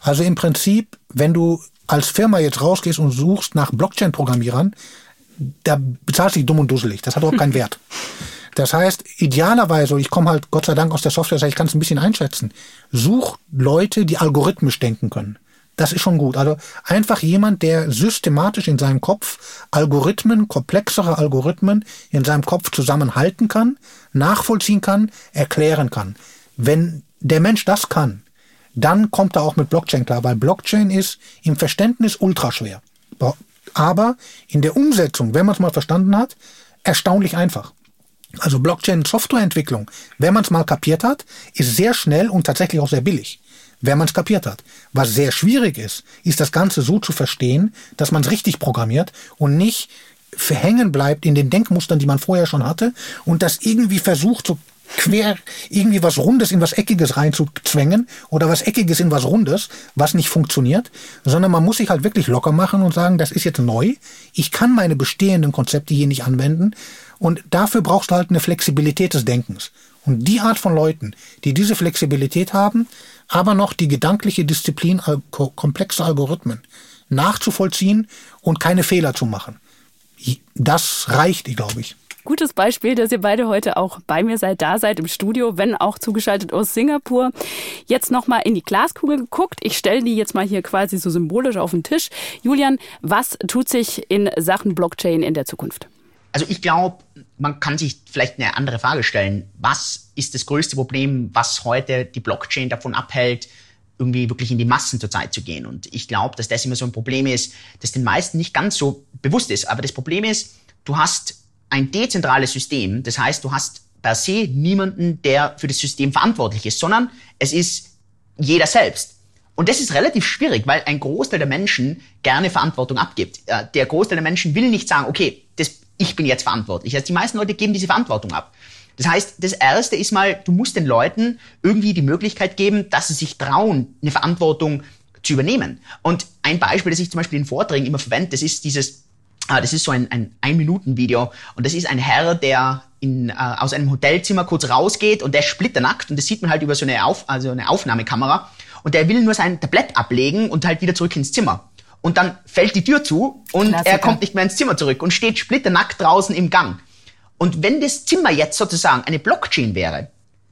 also im Prinzip, wenn du als Firma jetzt rausgehst und suchst nach Blockchain-Programmierern, da bezahlst du dich dumm und dusselig. Das hat auch keinen Wert. Das heißt, idealerweise, ich komme halt Gott sei Dank aus der Software, ich kann es ein bisschen einschätzen, such Leute, die algorithmisch denken können. Das ist schon gut. Also einfach jemand, der systematisch in seinem Kopf Algorithmen, komplexere Algorithmen in seinem Kopf zusammenhalten kann, nachvollziehen kann, erklären kann. Wenn der Mensch das kann, dann kommt er auch mit Blockchain klar, weil Blockchain ist im Verständnis ultra schwer. Aber in der Umsetzung, wenn man es mal verstanden hat, erstaunlich einfach. Also Blockchain-Softwareentwicklung, wenn man es mal kapiert hat, ist sehr schnell und tatsächlich auch sehr billig wenn man es kapiert hat. Was sehr schwierig ist, ist das Ganze so zu verstehen, dass man es richtig programmiert und nicht verhängen bleibt in den Denkmustern, die man vorher schon hatte und das irgendwie versucht, so quer irgendwie was Rundes in was Eckiges reinzuzwängen oder was Eckiges in was Rundes, was nicht funktioniert, sondern man muss sich halt wirklich locker machen und sagen, das ist jetzt neu, ich kann meine bestehenden Konzepte hier nicht anwenden und dafür brauchst du halt eine Flexibilität des Denkens. Und die Art von Leuten, die diese Flexibilität haben, aber noch die gedankliche Disziplin, komplexe Algorithmen nachzuvollziehen und keine Fehler zu machen. Das reicht, glaube ich. Gutes Beispiel, dass ihr beide heute auch bei mir seid, da seid im Studio, wenn auch zugeschaltet aus Singapur. Jetzt nochmal in die Glaskugel geguckt. Ich stelle die jetzt mal hier quasi so symbolisch auf den Tisch. Julian, was tut sich in Sachen Blockchain in der Zukunft? Also ich glaube, man kann sich vielleicht eine andere Frage stellen. Was ist das größte Problem, was heute die Blockchain davon abhält, irgendwie wirklich in die Massen zurzeit zu gehen? Und ich glaube, dass das immer so ein Problem ist, das den meisten nicht ganz so bewusst ist. Aber das Problem ist, du hast ein dezentrales System. Das heißt, du hast per se niemanden, der für das System verantwortlich ist, sondern es ist jeder selbst. Und das ist relativ schwierig, weil ein Großteil der Menschen gerne Verantwortung abgibt. Der Großteil der Menschen will nicht sagen, okay, das, ich bin jetzt verantwortlich. Also die meisten Leute geben diese Verantwortung ab. Das heißt, das erste ist mal, du musst den Leuten irgendwie die Möglichkeit geben, dass sie sich trauen, eine Verantwortung zu übernehmen. Und ein Beispiel, das ich zum Beispiel in Vorträgen immer verwende, das ist dieses, ah, das ist so ein, ein Ein-Minuten-Video. Und das ist ein Herr, der in, äh, aus einem Hotelzimmer kurz rausgeht und der ist splitternackt und das sieht man halt über so eine, Auf, also eine Aufnahmekamera. Und der will nur sein Tablett ablegen und halt wieder zurück ins Zimmer. Und dann fällt die Tür zu und Klassiker. er kommt nicht mehr ins Zimmer zurück und steht splitternackt draußen im Gang. Und wenn das Zimmer jetzt sozusagen eine Blockchain wäre,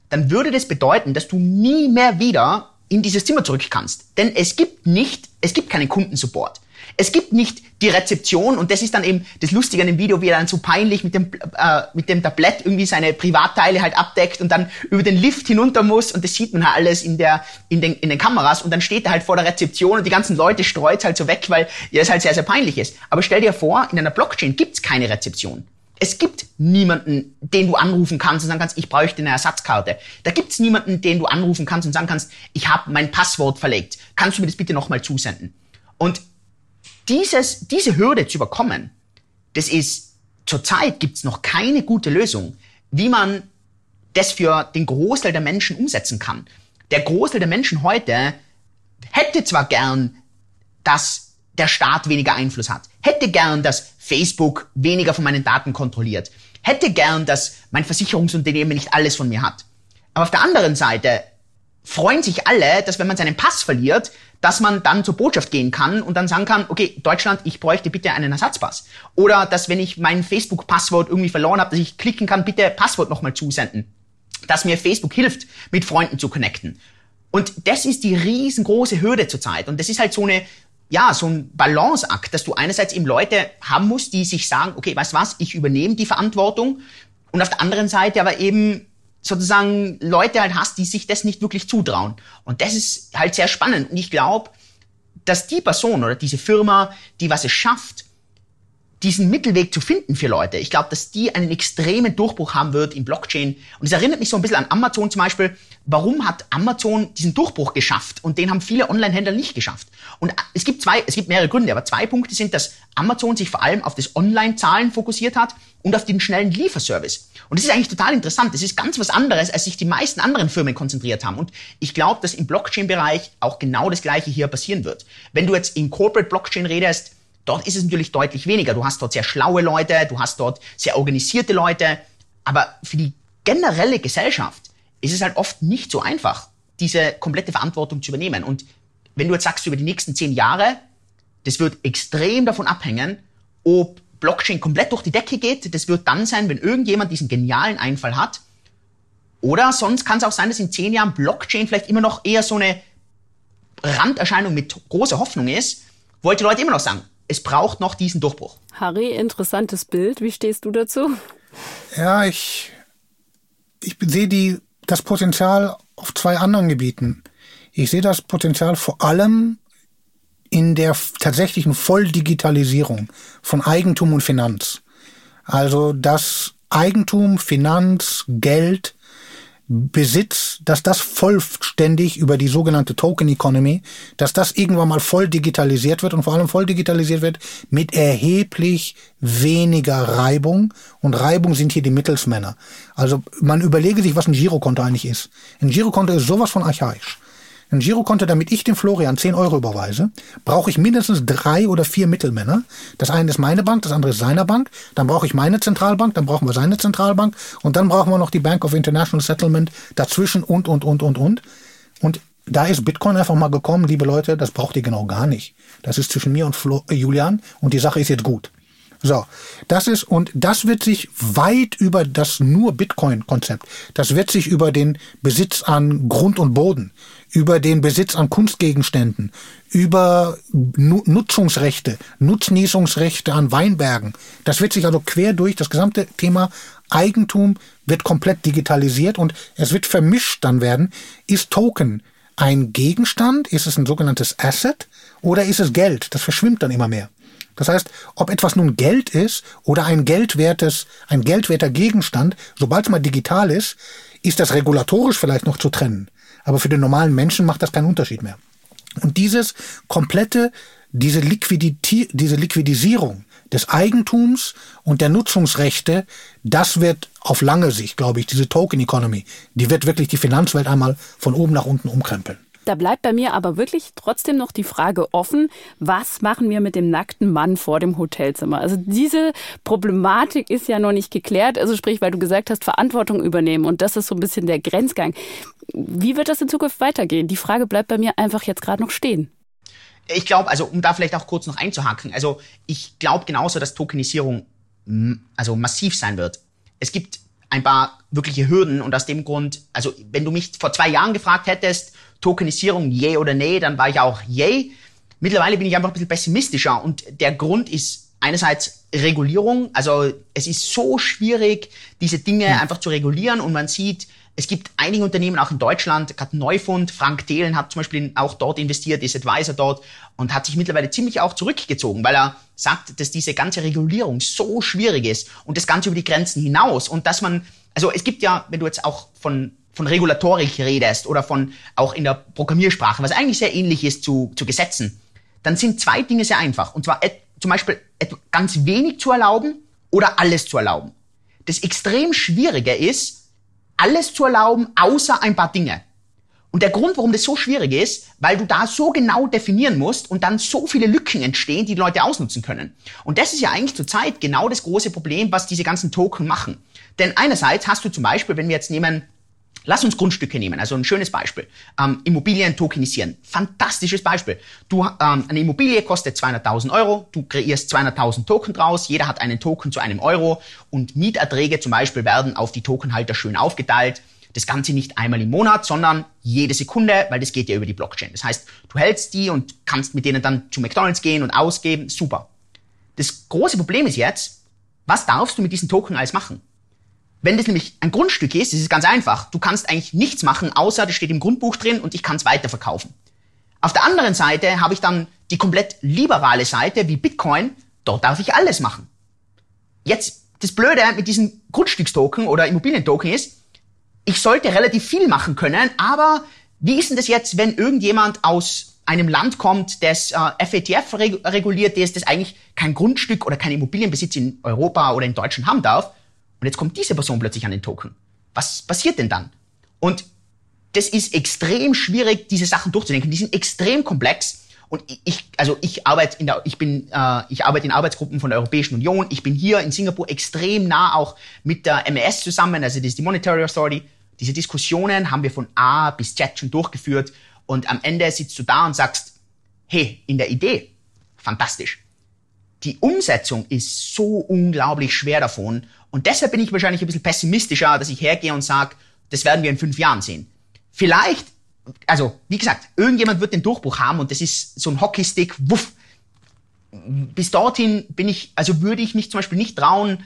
dann würde das bedeuten, dass du nie mehr wieder in dieses Zimmer zurück kannst. Denn es gibt nicht, es gibt keinen Kundensupport. Es gibt nicht die Rezeption und das ist dann eben das Lustige an dem Video, wie er dann so peinlich mit dem, äh, mit dem Tablett irgendwie seine Privatteile halt abdeckt und dann über den Lift hinunter muss und das sieht man halt alles in, der, in, den, in den Kameras und dann steht er halt vor der Rezeption und die ganzen Leute streut halt so weg, weil ja, es halt sehr, sehr peinlich ist. Aber stell dir vor, in einer Blockchain gibt's keine Rezeption. Es gibt niemanden, den du anrufen kannst und sagen kannst, ich bräuchte eine Ersatzkarte. Da gibt's niemanden, den du anrufen kannst und sagen kannst, ich habe mein Passwort verlegt. Kannst du mir das bitte nochmal zusenden? Und dieses, diese Hürde zu überkommen, das ist, zurzeit gibt's noch keine gute Lösung, wie man das für den Großteil der Menschen umsetzen kann. Der Großteil der Menschen heute hätte zwar gern, dass der Staat weniger Einfluss hat, hätte gern, dass Facebook weniger von meinen Daten kontrolliert, hätte gern, dass mein Versicherungsunternehmen nicht alles von mir hat. Aber auf der anderen Seite freuen sich alle, dass wenn man seinen Pass verliert, dass man dann zur Botschaft gehen kann und dann sagen kann, okay, Deutschland, ich bräuchte bitte einen Ersatzpass. Oder dass wenn ich mein Facebook-Passwort irgendwie verloren habe, dass ich klicken kann, bitte Passwort nochmal zusenden. Dass mir Facebook hilft, mit Freunden zu connecten. Und das ist die riesengroße Hürde zurzeit. Und das ist halt so eine, ja, so ein Balanceakt, dass du einerseits eben Leute haben musst, die sich sagen, okay, weißt was, ich übernehme die Verantwortung und auf der anderen Seite aber eben sozusagen Leute halt hast, die sich das nicht wirklich zutrauen. Und das ist halt sehr spannend. Und ich glaube, dass die Person oder diese Firma, die was es schafft, diesen Mittelweg zu finden für Leute. Ich glaube, dass die einen extremen Durchbruch haben wird in Blockchain. Und es erinnert mich so ein bisschen an Amazon zum Beispiel. Warum hat Amazon diesen Durchbruch geschafft? Und den haben viele Online-Händler nicht geschafft. Und es gibt zwei, es gibt mehrere Gründe, aber zwei Punkte sind, dass Amazon sich vor allem auf das Online-Zahlen fokussiert hat und auf den schnellen Lieferservice. Und das ist eigentlich total interessant. Das ist ganz was anderes, als sich die meisten anderen Firmen konzentriert haben. Und ich glaube, dass im Blockchain-Bereich auch genau das Gleiche hier passieren wird. Wenn du jetzt in Corporate Blockchain redest, Dort ist es natürlich deutlich weniger. Du hast dort sehr schlaue Leute, du hast dort sehr organisierte Leute, aber für die generelle Gesellschaft ist es halt oft nicht so einfach, diese komplette Verantwortung zu übernehmen. Und wenn du jetzt sagst, über die nächsten zehn Jahre, das wird extrem davon abhängen, ob Blockchain komplett durch die Decke geht. Das wird dann sein, wenn irgendjemand diesen genialen Einfall hat. Oder sonst kann es auch sein, dass in zehn Jahren Blockchain vielleicht immer noch eher so eine Randerscheinung mit großer Hoffnung ist, wo halt Leute immer noch sagen, es braucht noch diesen Durchbruch. Harry, interessantes Bild. Wie stehst du dazu? Ja, ich, ich sehe die, das Potenzial auf zwei anderen Gebieten. Ich sehe das Potenzial vor allem in der tatsächlichen Volldigitalisierung von Eigentum und Finanz. Also dass Eigentum, Finanz, Geld Besitz, dass das vollständig über die sogenannte Token Economy, dass das irgendwann mal voll digitalisiert wird und vor allem voll digitalisiert wird mit erheblich weniger Reibung. Und Reibung sind hier die Mittelsmänner. Also man überlege sich, was ein Girokonto eigentlich ist. Ein Girokonto ist sowas von archaisch. Ein Girokonto, damit ich dem Florian 10 Euro überweise, brauche ich mindestens drei oder vier Mittelmänner. Das eine ist meine Bank, das andere ist seine Bank. Dann brauche ich meine Zentralbank, dann brauchen wir seine Zentralbank und dann brauchen wir noch die Bank of International Settlement dazwischen und, und, und, und, und. Und da ist Bitcoin einfach mal gekommen, liebe Leute, das braucht ihr genau gar nicht. Das ist zwischen mir und Flo, äh, Julian und die Sache ist jetzt gut. So, das ist, und das wird sich weit über das nur Bitcoin-Konzept, das wird sich über den Besitz an Grund und Boden, über den Besitz an Kunstgegenständen, über Nutzungsrechte, Nutznießungsrechte an Weinbergen. Das wird sich also quer durch das gesamte Thema Eigentum wird komplett digitalisiert und es wird vermischt dann werden. Ist Token ein Gegenstand? Ist es ein sogenanntes Asset? Oder ist es Geld? Das verschwimmt dann immer mehr. Das heißt, ob etwas nun Geld ist oder ein geldwertes, ein geldwerter Gegenstand, sobald es mal digital ist, ist das regulatorisch vielleicht noch zu trennen. Aber für den normalen Menschen macht das keinen Unterschied mehr. Und dieses komplette, diese, Liquidität, diese Liquidisierung des Eigentums und der Nutzungsrechte, das wird auf lange Sicht, glaube ich, diese Token Economy, die wird wirklich die Finanzwelt einmal von oben nach unten umkrempeln. Da bleibt bei mir aber wirklich trotzdem noch die Frage offen, was machen wir mit dem nackten Mann vor dem Hotelzimmer? Also diese Problematik ist ja noch nicht geklärt. Also sprich, weil du gesagt hast, Verantwortung übernehmen und das ist so ein bisschen der Grenzgang. Wie wird das in Zukunft weitergehen? Die Frage bleibt bei mir einfach jetzt gerade noch stehen. Ich glaube, also um da vielleicht auch kurz noch einzuhaken, also ich glaube genauso, dass Tokenisierung also massiv sein wird. Es gibt ein paar wirkliche Hürden und aus dem Grund, also wenn du mich vor zwei Jahren gefragt hättest, Tokenisierung, yay oder nee, dann war ich auch yay. Mittlerweile bin ich einfach ein bisschen pessimistischer und der Grund ist einerseits Regulierung, also es ist so schwierig, diese Dinge hm. einfach zu regulieren und man sieht, es gibt einige Unternehmen, auch in Deutschland, gerade Neufund, Frank Thelen hat zum Beispiel auch dort investiert, ist Advisor dort und hat sich mittlerweile ziemlich auch zurückgezogen, weil er sagt, dass diese ganze Regulierung so schwierig ist und das Ganze über die Grenzen hinaus und dass man, also es gibt ja, wenn du jetzt auch von von Regulatorik redest oder von auch in der Programmiersprache, was eigentlich sehr ähnlich ist zu, zu Gesetzen, dann sind zwei Dinge sehr einfach. Und zwar zum Beispiel ganz wenig zu erlauben oder alles zu erlauben. Das extrem Schwierige ist, alles zu erlauben, außer ein paar Dinge. Und der Grund, warum das so schwierig ist, weil du da so genau definieren musst und dann so viele Lücken entstehen, die, die Leute ausnutzen können. Und das ist ja eigentlich zurzeit genau das große Problem, was diese ganzen Token machen. Denn einerseits hast du zum Beispiel, wenn wir jetzt nehmen, Lass uns Grundstücke nehmen, also ein schönes Beispiel. Ähm, Immobilien tokenisieren. Fantastisches Beispiel. Du, ähm, eine Immobilie kostet 200.000 Euro, du kreierst 200.000 Token draus, jeder hat einen Token zu einem Euro und Mieterträge zum Beispiel werden auf die Tokenhalter schön aufgeteilt. Das Ganze nicht einmal im Monat, sondern jede Sekunde, weil das geht ja über die Blockchain. Das heißt, du hältst die und kannst mit denen dann zu McDonalds gehen und ausgeben. Super. Das große Problem ist jetzt, was darfst du mit diesen Token alles machen? Wenn das nämlich ein Grundstück ist, ist es ganz einfach. Du kannst eigentlich nichts machen, außer das steht im Grundbuch drin und ich kann es weiterverkaufen. Auf der anderen Seite habe ich dann die komplett liberale Seite wie Bitcoin. Dort darf ich alles machen. Jetzt, das Blöde mit diesen Grundstückstoken oder Immobilientoken ist, ich sollte relativ viel machen können, aber wie ist denn das jetzt, wenn irgendjemand aus einem Land kommt, das äh, FATF reguliert ist, das eigentlich kein Grundstück oder kein Immobilienbesitz in Europa oder in Deutschland haben darf? Und jetzt kommt diese Person plötzlich an den Token. Was passiert denn dann? Und das ist extrem schwierig, diese Sachen durchzudenken. Die sind extrem komplex. Und ich, also ich arbeite in der, ich bin, äh, ich arbeite in Arbeitsgruppen von der Europäischen Union. Ich bin hier in Singapur extrem nah auch mit der MES zusammen, also das ist die Monetary Authority. Diese Diskussionen haben wir von A bis Z schon durchgeführt. Und am Ende sitzt du da und sagst, hey, in der Idee, fantastisch. Die Umsetzung ist so unglaublich schwer davon. Und deshalb bin ich wahrscheinlich ein bisschen pessimistischer, dass ich hergehe und sage, das werden wir in fünf Jahren sehen. Vielleicht, also wie gesagt, irgendjemand wird den Durchbruch haben und das ist so ein Hockeystick, wuff. Bis dorthin bin ich, also würde ich mich zum Beispiel nicht trauen,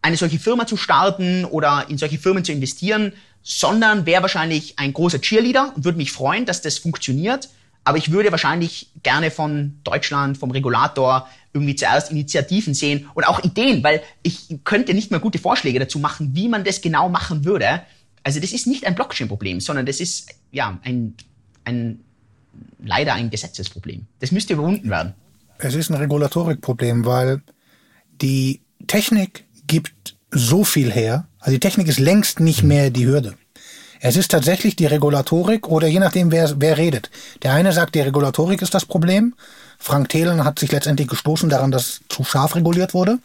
eine solche Firma zu starten oder in solche Firmen zu investieren, sondern wäre wahrscheinlich ein großer Cheerleader und würde mich freuen, dass das funktioniert. Aber ich würde wahrscheinlich gerne von Deutschland, vom Regulator irgendwie zuerst Initiativen sehen und auch Ideen, weil ich könnte nicht mehr gute Vorschläge dazu machen, wie man das genau machen würde. Also das ist nicht ein Blockchain-Problem, sondern das ist ja ein, ein leider ein Gesetzesproblem. Das müsste überwunden werden. Es ist ein Regulatorikproblem, weil die Technik gibt so viel her. Also die Technik ist längst nicht mehr die Hürde. Es ist tatsächlich die Regulatorik oder je nachdem, wer, wer redet. Der eine sagt, die Regulatorik ist das Problem. Frank Thelen hat sich letztendlich gestoßen daran, dass zu scharf reguliert wurde.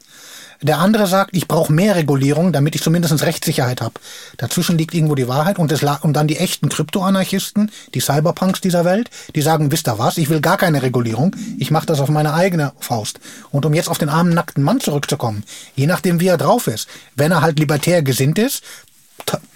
Der andere sagt, ich brauche mehr Regulierung, damit ich zumindest Rechtssicherheit habe. Dazwischen liegt irgendwo die Wahrheit und, es, und dann die echten Kryptoanarchisten, die Cyberpunks dieser Welt, die sagen, wisst ihr was, ich will gar keine Regulierung, ich mache das auf meine eigene Faust. Und um jetzt auf den armen, nackten Mann zurückzukommen, je nachdem, wie er drauf ist, wenn er halt libertär gesinnt ist,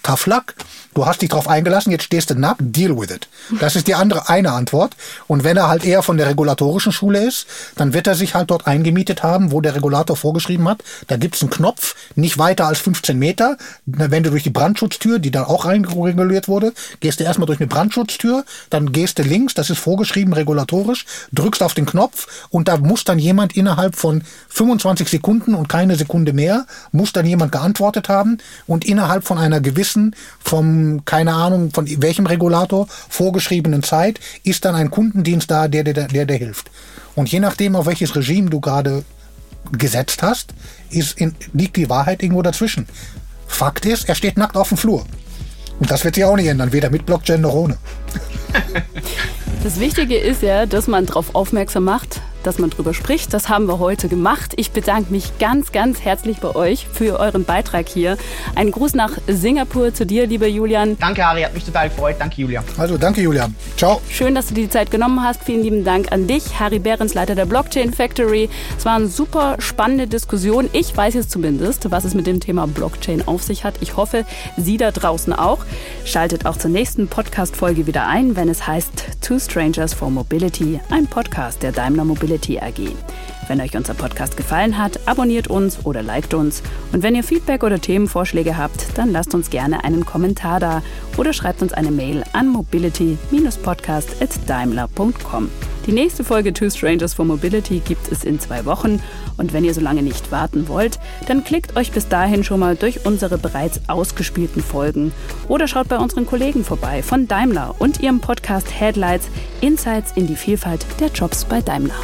tough luck. Du hast dich drauf eingelassen, jetzt stehst du nackt, deal with it. Das ist die andere eine Antwort. Und wenn er halt eher von der regulatorischen Schule ist, dann wird er sich halt dort eingemietet haben, wo der Regulator vorgeschrieben hat. Da gibt's einen Knopf, nicht weiter als 15 Meter. Wenn du durch die Brandschutztür, die dann auch reinreguliert wurde, gehst du erstmal durch eine Brandschutztür, dann gehst du links, das ist vorgeschrieben regulatorisch, drückst auf den Knopf und da muss dann jemand innerhalb von 25 Sekunden und keine Sekunde mehr, muss dann jemand geantwortet haben und innerhalb von einer gewissen, vom keine Ahnung, von welchem Regulator vorgeschriebenen Zeit ist dann ein Kundendienst da, der dir der, der, hilft. Und je nachdem, auf welches Regime du gerade gesetzt hast, ist in, liegt die Wahrheit irgendwo dazwischen. Fakt ist, er steht nackt auf dem Flur. Und das wird sich auch nicht ändern, weder mit Blockchain noch ohne. Das Wichtige ist ja, dass man darauf aufmerksam macht, dass man drüber spricht. Das haben wir heute gemacht. Ich bedanke mich ganz, ganz herzlich bei euch für euren Beitrag hier. Ein Gruß nach Singapur zu dir, lieber Julian. Danke, Harry, hat mich total gefreut. Danke, Julia. Also, danke, Julian. Ciao. Schön, dass du dir die Zeit genommen hast. Vielen lieben Dank an dich, Harry Behrens, Leiter der Blockchain Factory. Es war eine super spannende Diskussion. Ich weiß jetzt zumindest, was es mit dem Thema Blockchain auf sich hat. Ich hoffe, Sie da draußen auch. Schaltet auch zur nächsten Podcast-Folge wieder ein, wenn es heißt Two Strangers for Mobility, ein Podcast der Daimler Mobility Mobility AG. Wenn euch unser Podcast gefallen hat, abonniert uns oder liked uns. Und wenn ihr Feedback oder Themenvorschläge habt, dann lasst uns gerne einen Kommentar da oder schreibt uns eine Mail an mobility-podcast.daimler.com. Die nächste Folge Two Strangers for Mobility gibt es in zwei Wochen. Und wenn ihr so lange nicht warten wollt, dann klickt euch bis dahin schon mal durch unsere bereits ausgespielten Folgen oder schaut bei unseren Kollegen vorbei von Daimler und ihrem Podcast Headlights Insights in die Vielfalt der Jobs bei Daimler.